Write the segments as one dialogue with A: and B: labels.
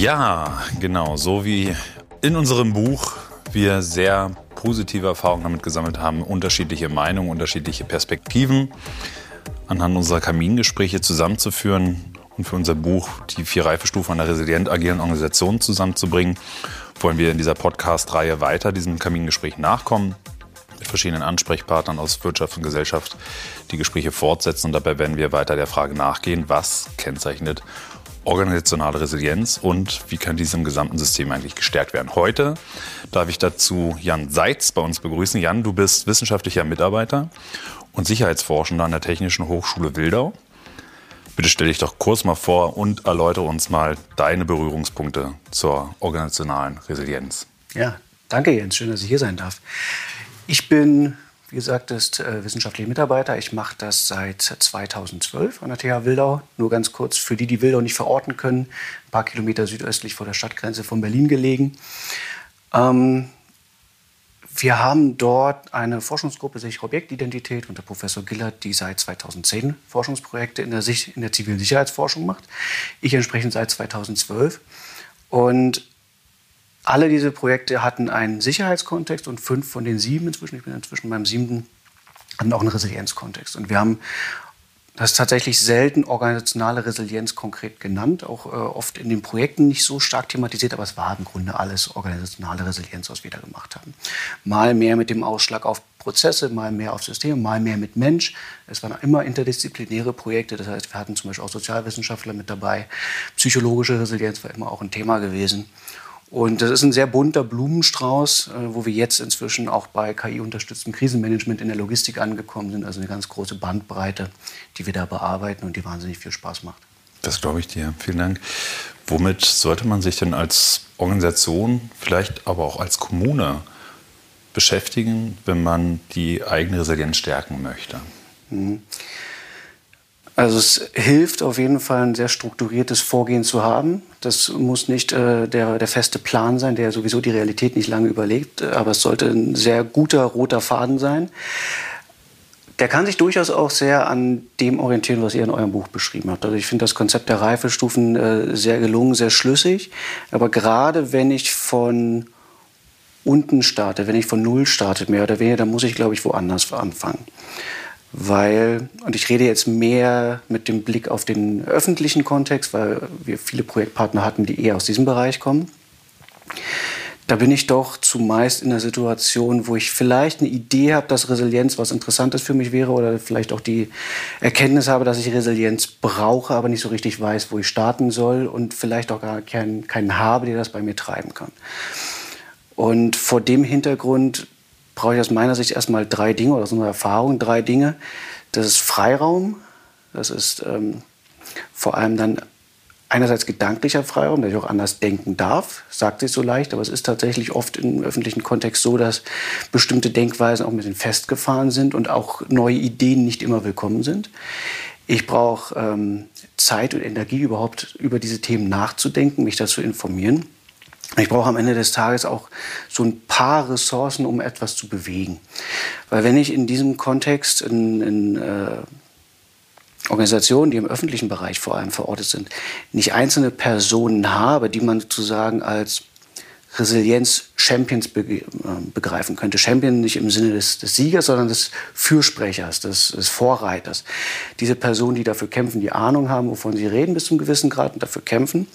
A: Ja, genau, so wie in unserem Buch wir sehr positive Erfahrungen damit gesammelt haben, unterschiedliche Meinungen, unterschiedliche Perspektiven anhand unserer Kamingespräche zusammenzuführen und für unser Buch die vier Reifestufen einer resilient agierenden Organisation zusammenzubringen, wollen wir in dieser Podcast-Reihe weiter diesem Kamingespräch nachkommen mit verschiedenen Ansprechpartnern aus Wirtschaft und Gesellschaft die Gespräche fortsetzen. Und dabei werden wir weiter der Frage nachgehen, was kennzeichnet organisationale Resilienz und wie kann diese im gesamten System eigentlich gestärkt werden. Heute darf ich dazu Jan Seitz bei uns begrüßen. Jan, du bist wissenschaftlicher Mitarbeiter und Sicherheitsforschender an der Technischen Hochschule Wildau. Bitte stell dich doch kurz mal vor und erläutere uns mal deine Berührungspunkte zur organisationalen Resilienz.
B: Ja, danke Jens, schön, dass ich hier sein darf. Ich bin, wie gesagt, ist, äh, wissenschaftlicher Mitarbeiter. Ich mache das seit 2012 an der TH Wildau. Nur ganz kurz, für die, die Wildau nicht verorten können, ein paar Kilometer südöstlich vor der Stadtgrenze von Berlin gelegen. Ähm, wir haben dort eine Forschungsgruppe sichere Objektidentität unter Professor Gillert, die seit 2010 Forschungsprojekte in der, in der zivilen Sicherheitsforschung macht. Ich entsprechend seit 2012. Und alle diese Projekte hatten einen Sicherheitskontext und fünf von den sieben inzwischen, ich bin inzwischen beim siebten, hatten auch einen Resilienzkontext. Und wir haben das tatsächlich selten organisationale Resilienz konkret genannt, auch äh, oft in den Projekten nicht so stark thematisiert, aber es war im Grunde alles organisationale Resilienz, was wir da gemacht haben. Mal mehr mit dem Ausschlag auf Prozesse, mal mehr auf Systeme, mal mehr mit Mensch. Es waren immer interdisziplinäre Projekte, das heißt, wir hatten zum Beispiel auch Sozialwissenschaftler mit dabei. Psychologische Resilienz war immer auch ein Thema gewesen. Und das ist ein sehr bunter Blumenstrauß, äh, wo wir jetzt inzwischen auch bei KI-unterstütztem Krisenmanagement in der Logistik angekommen sind. Also eine ganz große Bandbreite, die wir da bearbeiten und die wahnsinnig viel Spaß macht.
A: Das glaube ich dir. Vielen Dank. Womit sollte man sich denn als Organisation, vielleicht aber auch als Kommune beschäftigen, wenn man die eigene Resilienz stärken möchte? Mhm.
B: Also es hilft auf jeden Fall, ein sehr strukturiertes Vorgehen zu haben. Das muss nicht äh, der, der feste Plan sein, der sowieso die Realität nicht lange überlegt, aber es sollte ein sehr guter roter Faden sein. Der kann sich durchaus auch sehr an dem orientieren, was ihr in eurem Buch beschrieben habt. Also ich finde das Konzept der Reifestufen äh, sehr gelungen, sehr schlüssig. Aber gerade wenn ich von unten starte, wenn ich von Null starte, mehr oder weniger, dann muss ich, glaube ich, woanders anfangen weil, und ich rede jetzt mehr mit dem Blick auf den öffentlichen Kontext, weil wir viele Projektpartner hatten, die eher aus diesem Bereich kommen. Da bin ich doch zumeist in einer Situation, wo ich vielleicht eine Idee habe, dass Resilienz was Interessantes für mich wäre oder vielleicht auch die Erkenntnis habe, dass ich Resilienz brauche, aber nicht so richtig weiß, wo ich starten soll und vielleicht auch gar keinen, keinen habe, der das bei mir treiben kann. Und vor dem Hintergrund brauche ich aus meiner Sicht erstmal drei Dinge oder aus unserer Erfahrung drei Dinge. Das ist Freiraum, das ist ähm, vor allem dann einerseits gedanklicher Freiraum, dass ich auch anders denken darf, sagt sich so leicht, aber es ist tatsächlich oft im öffentlichen Kontext so, dass bestimmte Denkweisen auch ein bisschen festgefahren sind und auch neue Ideen nicht immer willkommen sind. Ich brauche ähm, Zeit und Energie überhaupt über diese Themen nachzudenken, mich dazu informieren. Ich brauche am Ende des Tages auch so ein paar Ressourcen, um etwas zu bewegen. Weil wenn ich in diesem Kontext in, in äh, Organisationen, die im öffentlichen Bereich vor allem verortet sind, nicht einzelne Personen habe, die man sozusagen als Resilienz-Champions äh, begreifen könnte. Champion nicht im Sinne des, des Siegers, sondern des Fürsprechers, des, des, Vorreiters. Diese Personen, die dafür kämpfen, die Ahnung haben, wovon sie reden bis zum gewissen Grad und dafür kämpfen,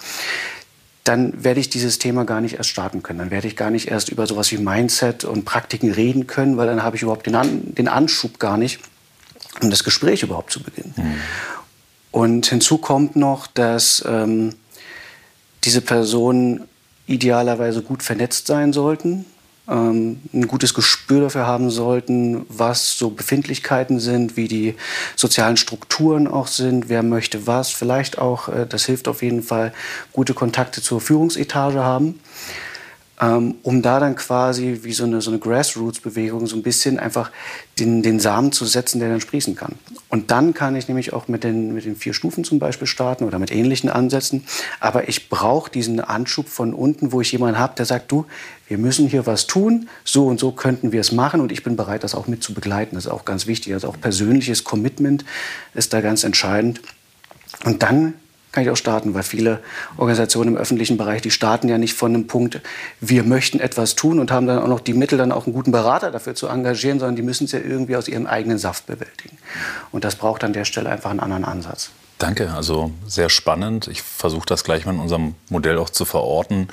B: dann werde ich dieses Thema gar nicht erst starten können. Dann werde ich gar nicht erst über sowas wie Mindset und Praktiken reden können, weil dann habe ich überhaupt den, An den Anschub gar nicht, um das Gespräch überhaupt zu beginnen. Mhm. Und hinzu kommt noch, dass ähm, diese Personen idealerweise gut vernetzt sein sollten, ähm, ein gutes Gespür dafür haben sollten, was so Befindlichkeiten sind, wie die sozialen Strukturen auch sind, wer möchte was, vielleicht auch, äh, das hilft auf jeden Fall, gute Kontakte zur Führungsetage haben um da dann quasi wie so eine, so eine Grassroots-Bewegung so ein bisschen einfach den, den Samen zu setzen, der dann sprießen kann. Und dann kann ich nämlich auch mit den, mit den vier Stufen zum Beispiel starten oder mit ähnlichen Ansätzen. Aber ich brauche diesen Anschub von unten, wo ich jemanden habe, der sagt, du, wir müssen hier was tun, so und so könnten wir es machen und ich bin bereit, das auch mit zu begleiten. Das ist auch ganz wichtig. Also auch persönliches Commitment ist da ganz entscheidend. Und dann kann ich auch starten, weil viele Organisationen im öffentlichen Bereich, die starten ja nicht von einem Punkt, wir möchten etwas tun und haben dann auch noch die Mittel, dann auch einen guten Berater dafür zu engagieren, sondern die müssen es ja irgendwie aus ihrem eigenen Saft bewältigen. Und das braucht an der Stelle einfach einen anderen Ansatz.
A: Danke, also sehr spannend. Ich versuche das gleich mal in unserem Modell auch zu verorten.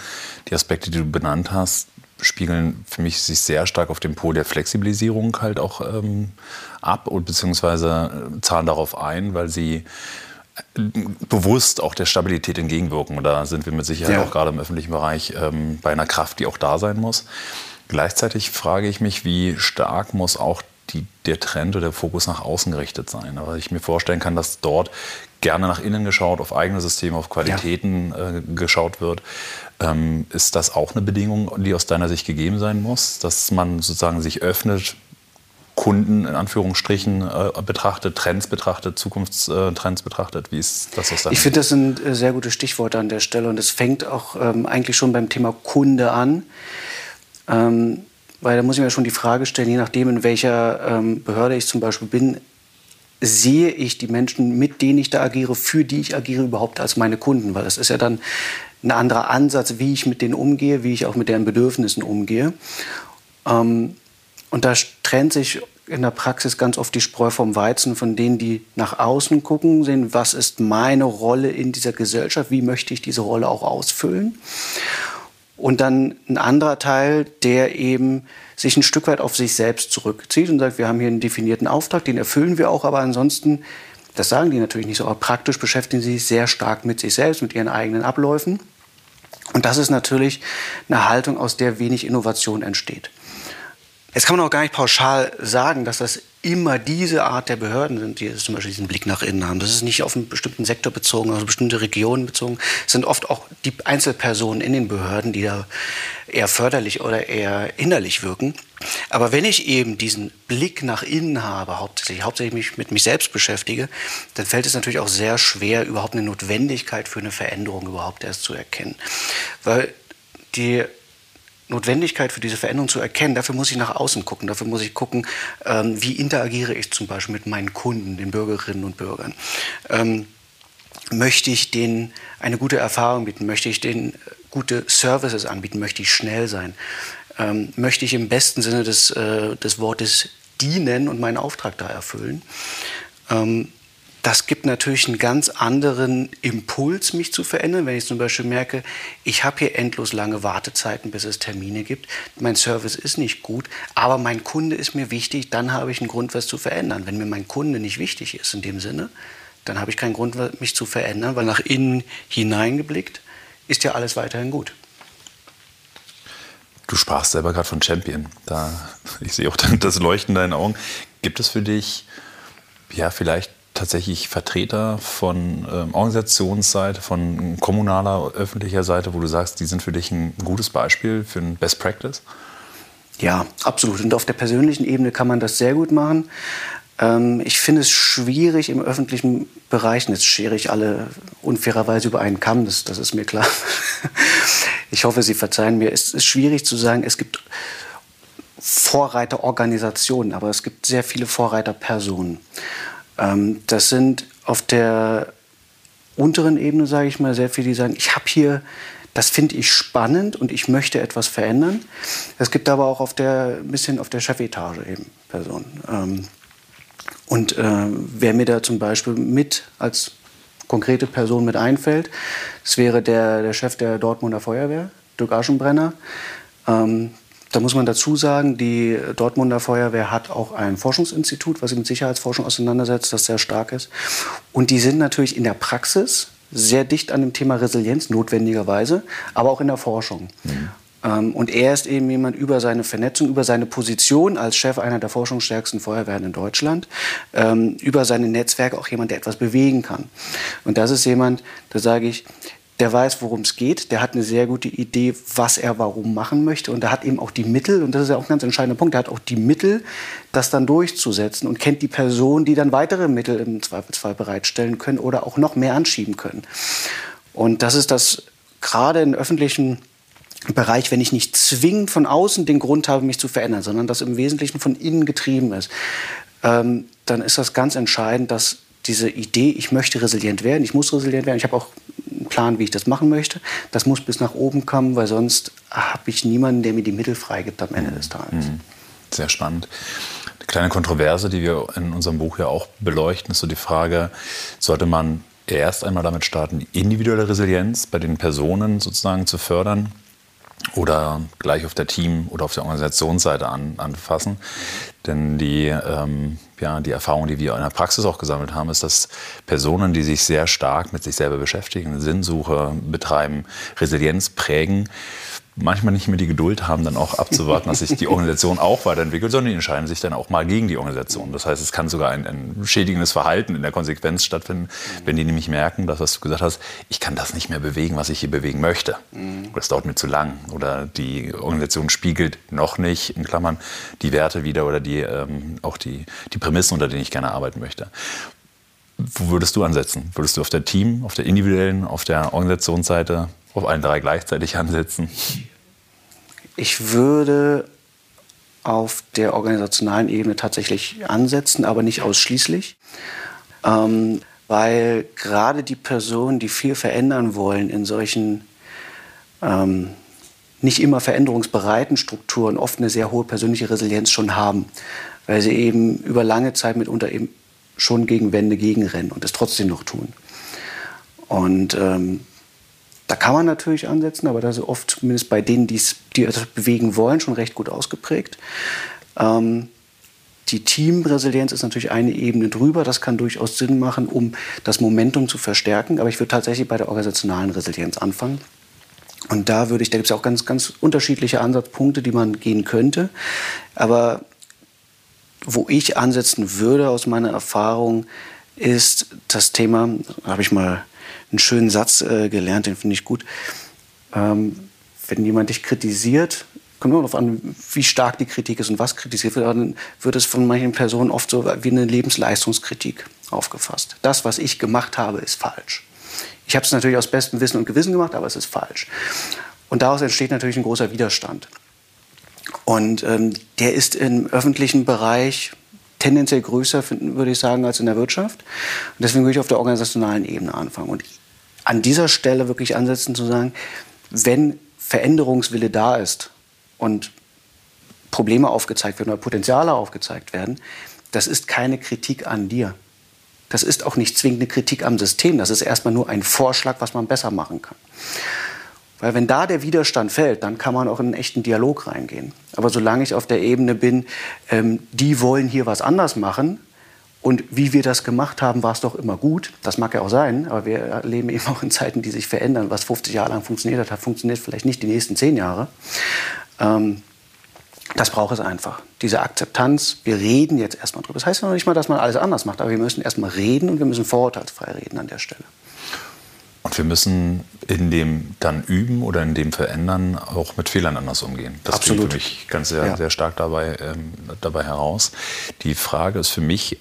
A: Die Aspekte, die du benannt hast, spiegeln für mich sich sehr stark auf dem Pol der Flexibilisierung halt auch ähm, ab und beziehungsweise äh, zahlen darauf ein, weil sie bewusst auch der Stabilität entgegenwirken. Und da sind wir mit Sicherheit ja. auch gerade im öffentlichen Bereich ähm, bei einer Kraft, die auch da sein muss. Gleichzeitig frage ich mich, wie stark muss auch die, der Trend oder der Fokus nach außen gerichtet sein. Aber ich mir vorstellen kann, dass dort gerne nach innen geschaut, auf eigene Systeme, auf Qualitäten ja. äh, geschaut wird. Ähm, ist das auch eine Bedingung, die aus deiner Sicht gegeben sein muss, dass man sozusagen sich öffnet, Kunden in Anführungsstrichen äh, betrachtet, Trends betrachtet, Zukunftstrends betrachtet? Wie ist das aus
B: deiner Ich finde, das sind äh, sehr gute Stichworte an der Stelle und es fängt auch ähm, eigentlich schon beim Thema Kunde an. Ähm, weil da muss ich mir schon die Frage stellen, je nachdem, in welcher ähm, Behörde ich zum Beispiel bin, sehe ich die Menschen, mit denen ich da agiere, für die ich agiere, überhaupt als meine Kunden? Weil das ist ja dann ein anderer Ansatz, wie ich mit denen umgehe, wie ich auch mit deren Bedürfnissen umgehe. Ähm, und da trennt sich in der Praxis ganz oft die Spreu vom Weizen von denen, die nach außen gucken, sehen, was ist meine Rolle in dieser Gesellschaft, wie möchte ich diese Rolle auch ausfüllen. Und dann ein anderer Teil, der eben sich ein Stück weit auf sich selbst zurückzieht und sagt, wir haben hier einen definierten Auftrag, den erfüllen wir auch, aber ansonsten, das sagen die natürlich nicht so, aber praktisch beschäftigen sie sich sehr stark mit sich selbst, mit ihren eigenen Abläufen. Und das ist natürlich eine Haltung, aus der wenig Innovation entsteht. Jetzt kann man auch gar nicht pauschal sagen, dass das immer diese Art der Behörden sind, die zum Beispiel diesen Blick nach innen haben. Das ist nicht auf einen bestimmten Sektor bezogen, auf eine bestimmte Region bezogen. Es sind oft auch die Einzelpersonen in den Behörden, die da eher förderlich oder eher innerlich wirken. Aber wenn ich eben diesen Blick nach innen habe, hauptsächlich, hauptsächlich mich mit mich selbst beschäftige, dann fällt es natürlich auch sehr schwer, überhaupt eine Notwendigkeit für eine Veränderung überhaupt erst zu erkennen. Weil die Notwendigkeit für diese Veränderung zu erkennen, dafür muss ich nach außen gucken. Dafür muss ich gucken, ähm, wie interagiere ich zum Beispiel mit meinen Kunden, den Bürgerinnen und Bürgern. Ähm, möchte ich denen eine gute Erfahrung bieten? Möchte ich denen gute Services anbieten? Möchte ich schnell sein? Ähm, möchte ich im besten Sinne des, äh, des Wortes dienen und meinen Auftrag da erfüllen? Das gibt natürlich einen ganz anderen Impuls, mich zu verändern. Wenn ich zum Beispiel merke, ich habe hier endlos lange Wartezeiten, bis es Termine gibt. Mein Service ist nicht gut, aber mein Kunde ist mir wichtig, dann habe ich einen Grund, was zu verändern. Wenn mir mein Kunde nicht wichtig ist in dem Sinne, dann habe ich keinen Grund, mich zu verändern, weil nach innen hineingeblickt ist ja alles weiterhin gut.
A: Du sprachst selber gerade von Champion. Da, ich sehe auch das Leuchten in deinen Augen. Gibt es für dich ja vielleicht tatsächlich Vertreter von ähm, Organisationsseite, von kommunaler, öffentlicher Seite, wo du sagst, die sind für dich ein gutes Beispiel für ein Best Practice?
B: Ja, absolut. Und auf der persönlichen Ebene kann man das sehr gut machen. Ähm, ich finde es schwierig im öffentlichen Bereich, und jetzt schere ich alle unfairerweise über einen Kamm, das, das ist mir klar. ich hoffe, Sie verzeihen mir. Es ist schwierig zu sagen, es gibt Vorreiterorganisationen, aber es gibt sehr viele Vorreiterpersonen. Ähm, das sind auf der unteren Ebene, sage ich mal, sehr viele, die sagen, ich habe hier, das finde ich spannend und ich möchte etwas verändern. Es gibt aber auch auf der, ein bisschen auf der Chefetage eben Personen. Ähm, und äh, wer mir da zum Beispiel mit als konkrete Person mit einfällt, das wäre der, der Chef der Dortmunder Feuerwehr, Dirk Aschenbrenner. Ähm, da muss man dazu sagen, die Dortmunder Feuerwehr hat auch ein Forschungsinstitut, was sich mit Sicherheitsforschung auseinandersetzt, das sehr stark ist. Und die sind natürlich in der Praxis sehr dicht an dem Thema Resilienz, notwendigerweise, aber auch in der Forschung. Mhm. Ähm, und er ist eben jemand über seine Vernetzung, über seine Position als Chef einer der forschungsstärksten Feuerwehren in Deutschland, ähm, über seine Netzwerke auch jemand, der etwas bewegen kann. Und das ist jemand, da sage ich, der weiß, worum es geht, der hat eine sehr gute Idee, was er warum machen möchte und der hat eben auch die Mittel, und das ist ja auch ein ganz entscheidender Punkt, der hat auch die Mittel, das dann durchzusetzen und kennt die Person, die dann weitere Mittel im Zweifelsfall bereitstellen können oder auch noch mehr anschieben können. Und das ist das gerade im öffentlichen Bereich, wenn ich nicht zwingend von außen den Grund habe, mich zu verändern, sondern das im Wesentlichen von innen getrieben ist, ähm, dann ist das ganz entscheidend, dass diese Idee, ich möchte resilient werden, ich muss resilient werden, ich habe auch einen Plan, wie ich das machen möchte, das muss bis nach oben kommen, weil sonst habe ich niemanden, der mir die Mittel freigibt am Ende des Tages. Mhm.
A: Sehr spannend. Eine kleine Kontroverse, die wir in unserem Buch ja auch beleuchten, ist so die Frage, sollte man erst einmal damit starten, individuelle Resilienz bei den Personen sozusagen zu fördern oder gleich auf der Team- oder auf der Organisationsseite an, anfassen. Denn die, ähm, ja, die Erfahrung, die wir in der Praxis auch gesammelt haben, ist, dass Personen, die sich sehr stark mit sich selber beschäftigen, Sinnsuche betreiben, Resilienz prägen, manchmal nicht mehr die Geduld haben, dann auch abzuwarten, dass sich die Organisation auch weiterentwickelt, sondern die entscheiden sich dann auch mal gegen die Organisation. Das heißt, es kann sogar ein, ein schädigendes Verhalten in der Konsequenz stattfinden, wenn die nämlich merken, dass, was du gesagt hast, ich kann das nicht mehr bewegen, was ich hier bewegen möchte. Oder es dauert mir zu lang. Oder die Organisation spiegelt noch nicht, in Klammern, die Werte wieder oder die, ähm, auch die, die Prämissen, unter denen ich gerne arbeiten möchte. Wo würdest du ansetzen? Würdest du auf der Team, auf der individuellen, auf der Organisationsseite auf allen drei gleichzeitig ansetzen?
B: Ich würde auf der organisationalen Ebene tatsächlich ansetzen, aber nicht ausschließlich. Ähm, weil gerade die Personen, die viel verändern wollen in solchen ähm, nicht immer veränderungsbereiten Strukturen, oft eine sehr hohe persönliche Resilienz schon haben, weil sie eben über lange Zeit mitunter eben schon gegen Wände gegenrennen und es trotzdem noch tun. Und ähm, da kann man natürlich ansetzen, aber das ist oft zumindest bei denen, die das bewegen wollen, schon recht gut ausgeprägt. Ähm, die Teamresilienz ist natürlich eine Ebene drüber. Das kann durchaus Sinn machen, um das Momentum zu verstärken. Aber ich würde tatsächlich bei der organisationalen Resilienz anfangen. Und da würde ich, da gibt es auch ganz, ganz unterschiedliche Ansatzpunkte, die man gehen könnte. Aber wo ich ansetzen würde aus meiner Erfahrung, ist das Thema, habe ich mal einen schönen Satz äh, gelernt, den finde ich gut. Ähm, wenn jemand dich kritisiert, kommt immer darauf an, wie stark die Kritik ist und was kritisiert wird, dann wird es von manchen Personen oft so wie eine Lebensleistungskritik aufgefasst. Das, was ich gemacht habe, ist falsch. Ich habe es natürlich aus bestem Wissen und Gewissen gemacht, aber es ist falsch. Und daraus entsteht natürlich ein großer Widerstand. Und ähm, der ist im öffentlichen Bereich tendenziell größer, würde ich sagen, als in der Wirtschaft. Und deswegen würde ich auf der organisationalen Ebene anfangen. Und an dieser Stelle wirklich ansetzen zu sagen, wenn Veränderungswille da ist und Probleme aufgezeigt werden oder Potenziale aufgezeigt werden, das ist keine Kritik an dir. Das ist auch nicht zwingend eine Kritik am System. Das ist erstmal nur ein Vorschlag, was man besser machen kann. Weil wenn da der Widerstand fällt, dann kann man auch in einen echten Dialog reingehen. Aber solange ich auf der Ebene bin, ähm, die wollen hier was anders machen, und wie wir das gemacht haben, war es doch immer gut. Das mag ja auch sein, aber wir leben eben auch in Zeiten, die sich verändern. Was 50 Jahre lang funktioniert hat, funktioniert vielleicht nicht die nächsten 10 Jahre. Ähm, das braucht es einfach. Diese Akzeptanz, wir reden jetzt erstmal drüber. Das heißt ja noch nicht mal, dass man alles anders macht, aber wir müssen erstmal reden und wir müssen vorurteilsfrei reden an der Stelle.
A: Und wir müssen in dem dann üben oder in dem verändern auch mit Fehlern anders umgehen. Das Absolut. für mich ganz sehr, ja. sehr stark dabei, ähm, dabei heraus. Die Frage ist für mich,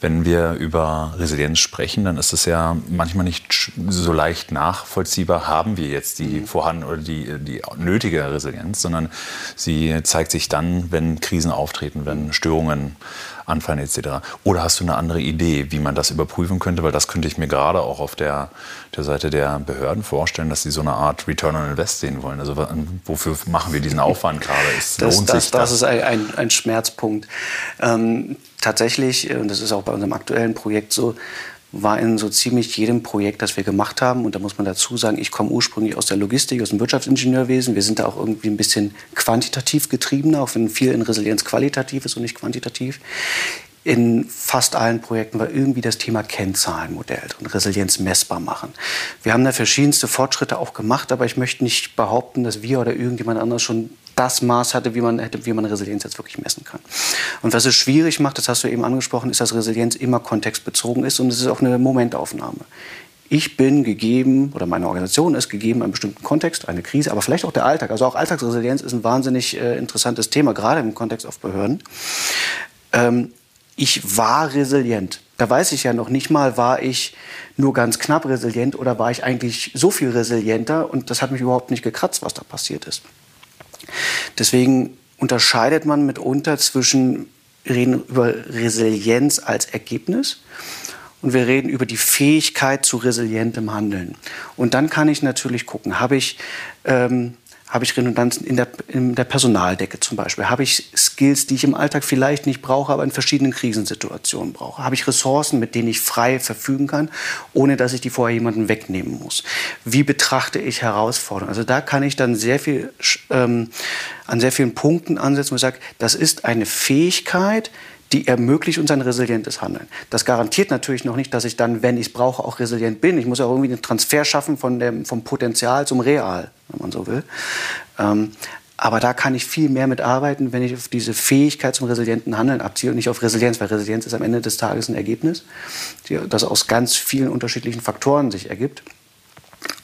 A: wenn wir über Resilienz sprechen, dann ist es ja manchmal nicht so leicht nachvollziehbar, haben wir jetzt die mhm. vorhanden oder die, die nötige Resilienz, sondern sie zeigt sich dann, wenn Krisen auftreten, wenn Störungen anfallen etc. Oder hast du eine andere Idee, wie man das überprüfen könnte? Weil das könnte ich mir gerade auch auf der, der Seite der Behörden vorstellen, dass sie so eine Art Return on Invest sehen wollen. Also wofür machen wir diesen Aufwand gerade?
B: Es das, lohnt das, sich das? Das ist ein, ein Schmerzpunkt. Ähm, tatsächlich, und das ist auch bei unserem aktuellen Projekt so, war in so ziemlich jedem Projekt, das wir gemacht haben. Und da muss man dazu sagen, ich komme ursprünglich aus der Logistik, aus dem Wirtschaftsingenieurwesen. Wir sind da auch irgendwie ein bisschen quantitativ getriebener, auch wenn viel in Resilienz qualitativ ist und nicht quantitativ. In fast allen Projekten war irgendwie das Thema Kennzahlenmodell und Resilienz messbar machen. Wir haben da verschiedenste Fortschritte auch gemacht, aber ich möchte nicht behaupten, dass wir oder irgendjemand anders schon das Maß hatte, wie man, wie man Resilienz jetzt wirklich messen kann. Und was es schwierig macht, das hast du eben angesprochen, ist, dass Resilienz immer kontextbezogen ist und es ist auch eine Momentaufnahme. Ich bin gegeben, oder meine Organisation ist gegeben, einen bestimmten Kontext, eine Krise, aber vielleicht auch der Alltag. Also auch Alltagsresilienz ist ein wahnsinnig äh, interessantes Thema, gerade im Kontext auf Behörden. Ähm, ich war resilient. Da weiß ich ja noch nicht mal, war ich nur ganz knapp resilient oder war ich eigentlich so viel resilienter und das hat mich überhaupt nicht gekratzt, was da passiert ist. Deswegen unterscheidet man mitunter zwischen reden über Resilienz als Ergebnis und wir reden über die Fähigkeit zu resilientem Handeln. Und dann kann ich natürlich gucken, habe ich ähm, habe ich Redundanzen in der, in der Personaldecke zum Beispiel? Habe ich Skills, die ich im Alltag vielleicht nicht brauche, aber in verschiedenen Krisensituationen brauche? Habe ich Ressourcen, mit denen ich frei verfügen kann, ohne dass ich die vorher jemanden wegnehmen muss? Wie betrachte ich Herausforderungen? Also da kann ich dann sehr viel, ähm, an sehr vielen Punkten ansetzen, ich sage, das ist eine Fähigkeit, die ermöglicht uns ein resilientes Handeln. Das garantiert natürlich noch nicht, dass ich dann, wenn ich es brauche, auch resilient bin. Ich muss auch irgendwie einen Transfer schaffen von dem, vom Potenzial zum Real, wenn man so will. Ähm, aber da kann ich viel mehr mit arbeiten, wenn ich auf diese Fähigkeit zum resilienten Handeln abziehe und nicht auf Resilienz, weil Resilienz ist am Ende des Tages ein Ergebnis, das aus ganz vielen unterschiedlichen Faktoren sich ergibt.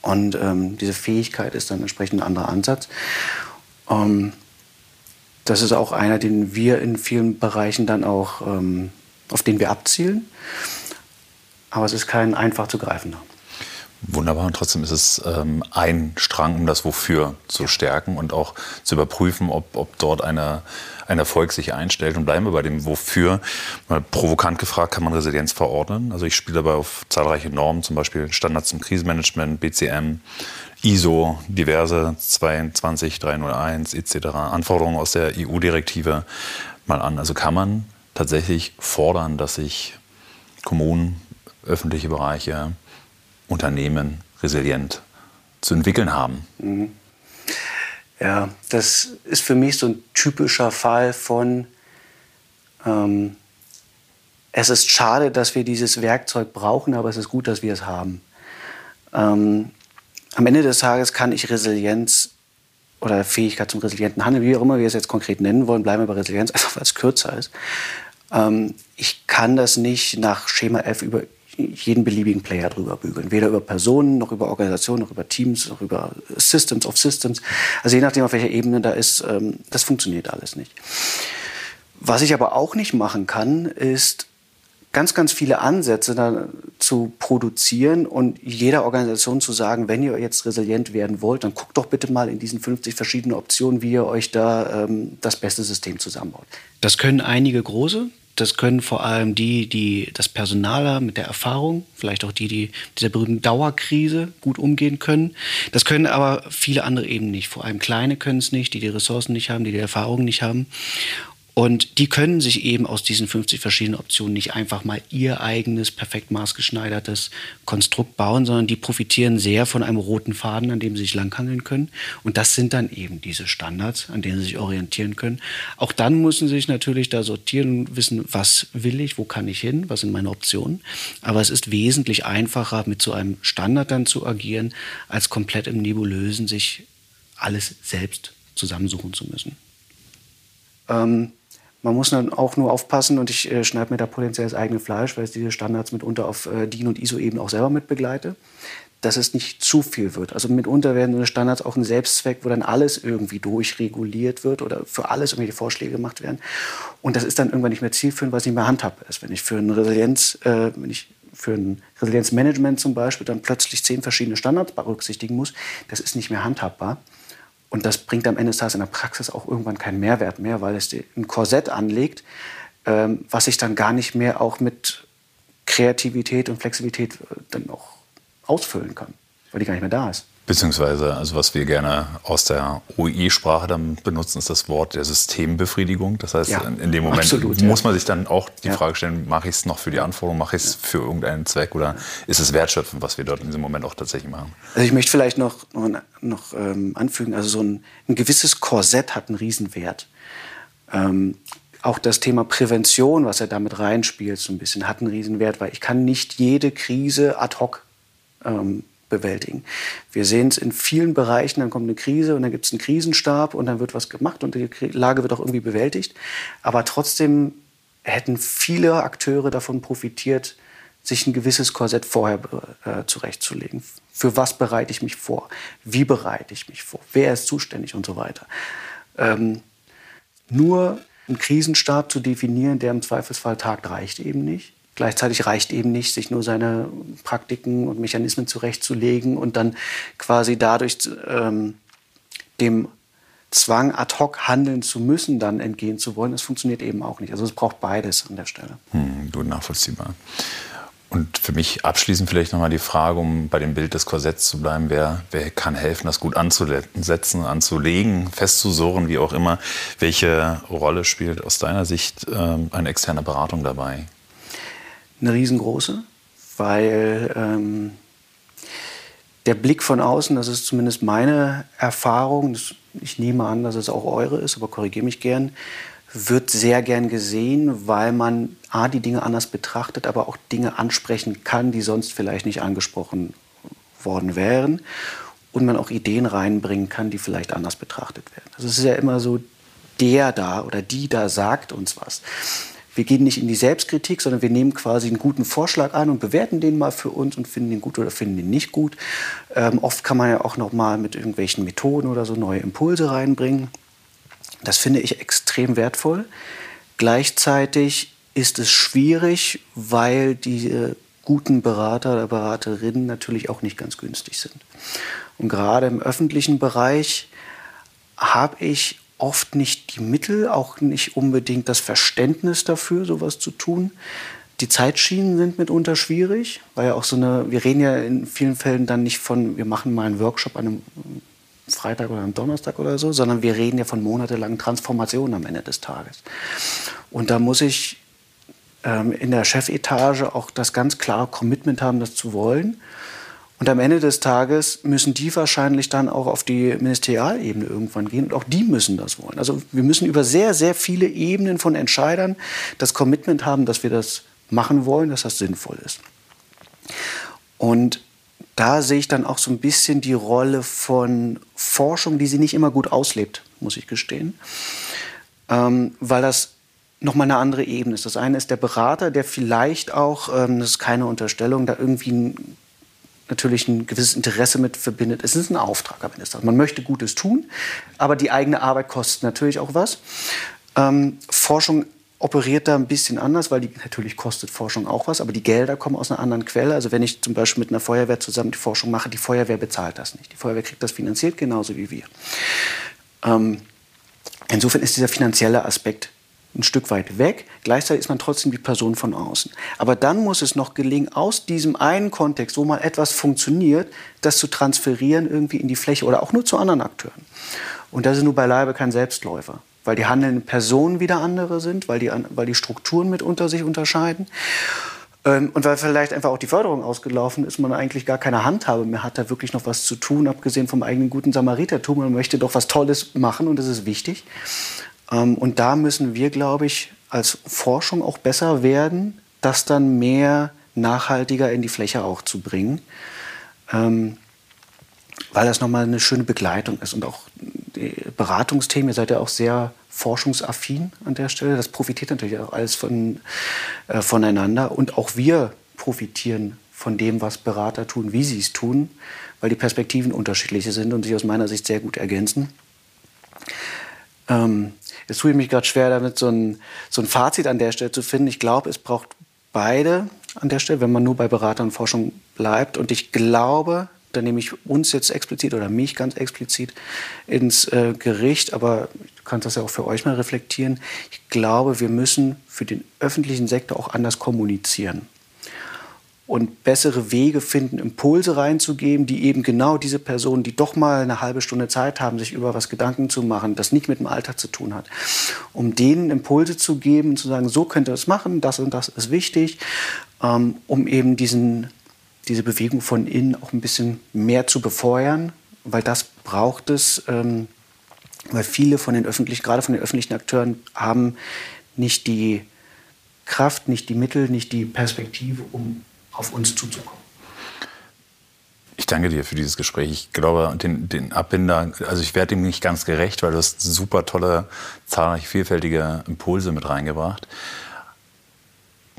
B: Und ähm, diese Fähigkeit ist dann entsprechend ein anderer Ansatz. Ähm, das ist auch einer, den wir in vielen Bereichen dann auch, ähm, auf den wir abzielen. Aber es ist kein einfach zu greifender.
A: Wunderbar. Und trotzdem ist es ähm, ein Strang, um das Wofür zu stärken und auch zu überprüfen, ob, ob dort eine, ein Erfolg sich einstellt. Und bleiben wir bei dem Wofür. Mal provokant gefragt, kann man Resilienz verordnen? Also ich spiele dabei auf zahlreiche Normen, zum Beispiel Standards zum Krisenmanagement, BCM, ISO, diverse 22301 etc., Anforderungen aus der EU-Direktive mal an. Also kann man tatsächlich fordern, dass sich Kommunen, öffentliche Bereiche, Unternehmen resilient zu entwickeln haben. Mhm.
B: Ja, das ist für mich so ein typischer Fall von, ähm, es ist schade, dass wir dieses Werkzeug brauchen, aber es ist gut, dass wir es haben. Ähm, am Ende des Tages kann ich Resilienz oder Fähigkeit zum resilienten Handeln, wie auch immer wir es jetzt konkret nennen wollen, bleiben wir bei Resilienz, einfach weil es kürzer ist. Ähm, ich kann das nicht nach Schema F über jeden beliebigen Player drüber bügeln. Weder über Personen, noch über Organisationen, noch über Teams, noch über Systems of Systems. Also je nachdem, auf welcher Ebene da ist, ähm, das funktioniert alles nicht. Was ich aber auch nicht machen kann, ist ganz, ganz viele Ansätze da zu produzieren und jeder Organisation zu sagen, wenn ihr jetzt resilient werden wollt, dann guckt doch bitte mal in diesen 50 verschiedenen Optionen, wie ihr euch da ähm, das beste System zusammenbaut. Das können einige große, das können vor allem die, die das Personal haben mit der Erfahrung, vielleicht auch die, die dieser berühmten Dauerkrise gut umgehen können. Das können aber viele andere eben nicht. Vor allem kleine können es nicht, die die Ressourcen nicht haben, die die Erfahrung nicht haben. Und die können sich eben aus diesen 50 verschiedenen Optionen nicht einfach mal ihr eigenes perfekt maßgeschneidertes Konstrukt bauen, sondern die profitieren sehr von einem roten Faden, an dem sie sich langhangeln können. Und das sind dann eben diese Standards, an denen sie sich orientieren können. Auch dann müssen sie sich natürlich da sortieren und wissen, was will ich, wo kann ich hin, was sind meine Optionen. Aber es ist wesentlich einfacher, mit so einem Standard dann zu agieren, als komplett im Nebulösen sich alles selbst zusammensuchen zu müssen. Ähm man muss dann auch nur aufpassen und ich äh, schneide mir da potenziell das eigene Fleisch, weil ich diese Standards mitunter auf äh, DIN und ISO eben auch selber mit begleite, dass es nicht zu viel wird. Also mitunter werden so Standards auch ein Selbstzweck, wo dann alles irgendwie durchreguliert wird oder für alles irgendwelche Vorschläge gemacht werden. Und das ist dann irgendwann nicht mehr zielführend, weil es nicht mehr handhabbar ist. Wenn ich für ein Resilienz, äh, wenn ich für ein Resilienzmanagement zum Beispiel dann plötzlich zehn verschiedene Standards berücksichtigen muss, das ist nicht mehr handhabbar. Und das bringt am Ende des Tages in der Praxis auch irgendwann keinen Mehrwert mehr, weil es ein Korsett anlegt, ähm, was sich dann gar nicht mehr auch mit Kreativität und Flexibilität äh, dann auch ausfüllen kann, weil die gar nicht mehr da ist.
A: Beziehungsweise, also was wir gerne aus der OI-Sprache dann benutzen, ist das Wort der Systembefriedigung. Das heißt, ja, in dem Moment absolut, muss man sich dann auch die ja. Frage stellen, mache ich es noch für die Anforderung, mache ich es für irgendeinen Zweck oder ist es wertschöpfend, was wir dort in diesem Moment auch tatsächlich machen?
B: Also ich möchte vielleicht noch, noch, noch ähm, anfügen, also so ein, ein, gewisses Korsett hat einen Riesenwert. Ähm, auch das Thema Prävention, was er damit reinspielt, so ein bisschen, hat einen Riesenwert, weil ich kann nicht jede Krise ad hoc ähm, bewältigen. Wir sehen es in vielen Bereichen, dann kommt eine Krise und dann gibt es einen Krisenstab und dann wird was gemacht und die Lage wird auch irgendwie bewältigt. Aber trotzdem hätten viele Akteure davon profitiert, sich ein gewisses Korsett vorher äh, zurechtzulegen. Für was bereite ich mich vor? Wie bereite ich mich vor? Wer ist zuständig und so weiter? Ähm, nur einen Krisenstab zu definieren, der im Zweifelsfall tagt, reicht eben nicht. Gleichzeitig reicht eben nicht, sich nur seine Praktiken und Mechanismen zurechtzulegen und dann quasi dadurch ähm, dem Zwang, ad hoc handeln zu müssen, dann entgehen zu wollen, das funktioniert eben auch nicht. Also es braucht beides an der Stelle.
A: Hm, gut nachvollziehbar. Und für mich abschließend vielleicht nochmal die Frage, um bei dem Bild des Korsetts zu bleiben, wer, wer kann helfen, das gut anzusetzen, anzulegen, festzusurren, wie auch immer. Welche Rolle spielt aus deiner Sicht ähm, eine externe Beratung dabei?
B: Eine riesengroße, weil ähm, der Blick von außen, das ist zumindest meine Erfahrung, ich nehme an, dass es auch eure ist, aber korrigiere mich gern, wird sehr gern gesehen, weil man A, die Dinge anders betrachtet, aber auch Dinge ansprechen kann, die sonst vielleicht nicht angesprochen worden wären. Und man auch Ideen reinbringen kann, die vielleicht anders betrachtet werden. Das ist ja immer so, der da oder die da sagt uns was. Wir gehen nicht in die Selbstkritik, sondern wir nehmen quasi einen guten Vorschlag an und bewerten den mal für uns und finden den gut oder finden den nicht gut. Ähm, oft kann man ja auch noch mal mit irgendwelchen Methoden oder so neue Impulse reinbringen. Das finde ich extrem wertvoll. Gleichzeitig ist es schwierig, weil die guten Berater oder Beraterinnen natürlich auch nicht ganz günstig sind. Und gerade im öffentlichen Bereich habe ich oft nicht die Mittel, auch nicht unbedingt das Verständnis dafür, sowas zu tun. Die Zeitschienen sind mitunter schwierig, weil ja auch so eine, wir reden ja in vielen Fällen dann nicht von, wir machen mal einen Workshop an einem Freitag oder am Donnerstag oder so, sondern wir reden ja von monatelangen Transformationen am Ende des Tages. Und da muss ich ähm, in der Chefetage auch das ganz klare Commitment haben, das zu wollen. Und am Ende des Tages müssen die wahrscheinlich dann auch auf die Ministerialebene irgendwann gehen und auch die müssen das wollen. Also wir müssen über sehr, sehr viele Ebenen von Entscheidern das Commitment haben, dass wir das machen wollen, dass das sinnvoll ist. Und da sehe ich dann auch so ein bisschen die Rolle von Forschung, die sie nicht immer gut auslebt, muss ich gestehen, ähm, weil das nochmal eine andere Ebene ist. Das eine ist der Berater, der vielleicht auch, ähm, das ist keine Unterstellung, da irgendwie ein, natürlich ein gewisses Interesse mit verbindet. Es ist ein Auftrag am Ende. Man möchte Gutes tun, aber die eigene Arbeit kostet natürlich auch was. Ähm, Forschung operiert da ein bisschen anders, weil die natürlich kostet Forschung auch was, aber die Gelder kommen aus einer anderen Quelle. Also wenn ich zum Beispiel mit einer Feuerwehr zusammen die Forschung mache, die Feuerwehr bezahlt das nicht. Die Feuerwehr kriegt das finanziert genauso wie wir. Ähm, insofern ist dieser finanzielle Aspekt ein Stück weit weg. Gleichzeitig ist man trotzdem die Person von außen. Aber dann muss es noch gelingen, aus diesem einen Kontext, wo mal etwas funktioniert, das zu transferieren irgendwie in die Fläche oder auch nur zu anderen Akteuren. Und das ist nur beileibe kein Selbstläufer weil die handelnden Personen wieder andere sind, weil die, weil die Strukturen mitunter sich unterscheiden. Ähm, und weil vielleicht einfach auch die Förderung ausgelaufen ist, man eigentlich gar keine Handhabe mehr hat, da wirklich noch was zu tun, abgesehen vom eigenen guten Samaritertum. Man möchte doch was Tolles machen und das ist wichtig. Ähm, und da müssen wir, glaube ich, als Forschung auch besser werden, das dann mehr nachhaltiger in die Fläche auch zu bringen. Ähm, weil das nochmal eine schöne Begleitung ist und auch die Beratungsthemen, ihr seid ja auch sehr forschungsaffin an der Stelle. Das profitiert natürlich auch alles von, äh, voneinander. Und auch wir profitieren von dem, was Berater tun, wie sie es tun, weil die Perspektiven unterschiedliche sind und sich aus meiner Sicht sehr gut ergänzen. Ähm, jetzt tue ich mich gerade schwer damit, so ein, so ein Fazit an der Stelle zu finden. Ich glaube, es braucht beide an der Stelle, wenn man nur bei Berater und Forschung bleibt. Und ich glaube, da nehme ich uns jetzt explizit oder mich ganz explizit ins äh, Gericht, aber du kannst das ja auch für euch mal reflektieren. Ich glaube, wir müssen für den öffentlichen Sektor auch anders kommunizieren und bessere Wege finden, Impulse reinzugeben, die eben genau diese Personen, die doch mal eine halbe Stunde Zeit haben, sich über was Gedanken zu machen, das nicht mit dem Alltag zu tun hat, um denen Impulse zu geben, zu sagen, so könnt ihr das machen, das und das ist wichtig, ähm, um eben diesen diese Bewegung von innen auch ein bisschen mehr zu befeuern, weil das braucht es, ähm, weil viele von den öffentlichen, gerade von den öffentlichen Akteuren haben nicht die Kraft, nicht die Mittel, nicht die Perspektive, um auf uns zuzukommen.
A: Ich danke dir für dieses Gespräch. Ich glaube, den, den Abbinder, also ich werde ihm nicht ganz gerecht, weil du hast super tolle, zahlreiche, vielfältige Impulse mit reingebracht.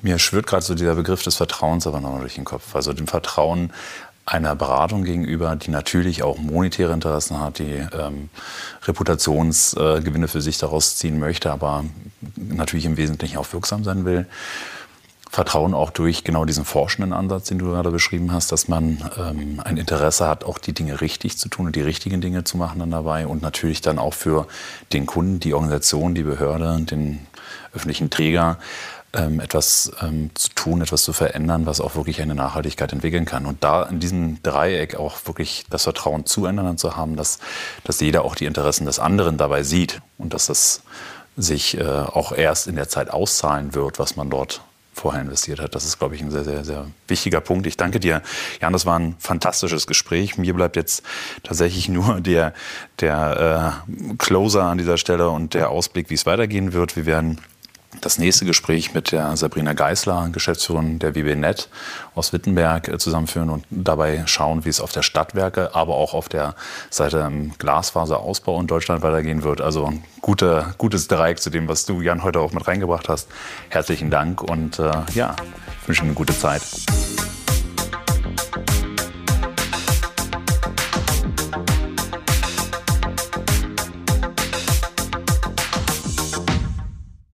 A: Mir schwirrt gerade so dieser Begriff des Vertrauens aber noch durch den Kopf. Also dem Vertrauen einer Beratung gegenüber, die natürlich auch monetäre Interessen hat, die ähm, Reputationsgewinne äh, für sich daraus ziehen möchte, aber natürlich im Wesentlichen auch wirksam sein will. Vertrauen auch durch genau diesen forschenden Ansatz, den du gerade beschrieben hast, dass man ähm, ein Interesse hat, auch die Dinge richtig zu tun und die richtigen Dinge zu machen dann dabei und natürlich dann auch für den Kunden, die Organisation, die Behörde, den öffentlichen Träger ähm, etwas ähm, zu tun, etwas zu verändern, was auch wirklich eine Nachhaltigkeit entwickeln kann. Und da in diesem Dreieck auch wirklich das Vertrauen zueinander zu haben, dass, dass jeder auch die Interessen des anderen dabei sieht und dass das sich äh, auch erst in der Zeit auszahlen wird, was man dort vorher investiert hat. Das ist, glaube ich, ein sehr, sehr, sehr wichtiger Punkt. Ich danke dir. Jan, das war ein fantastisches Gespräch. Mir bleibt jetzt tatsächlich nur der, der äh, Closer an dieser Stelle und der Ausblick, wie es weitergehen wird. Wir werden das nächste Gespräch mit der Sabrina Geisler, Geschäftsführerin der WBNet aus Wittenberg, äh, zusammenführen und dabei schauen, wie es auf der Stadtwerke, aber auch auf der Seite im Glasfaserausbau in Deutschland weitergehen wird. Also ein guter, gutes Dreieck zu dem, was du, Jan, heute auch mit reingebracht hast. Herzlichen Dank und äh, ja, ich wünsche Ihnen eine gute Zeit.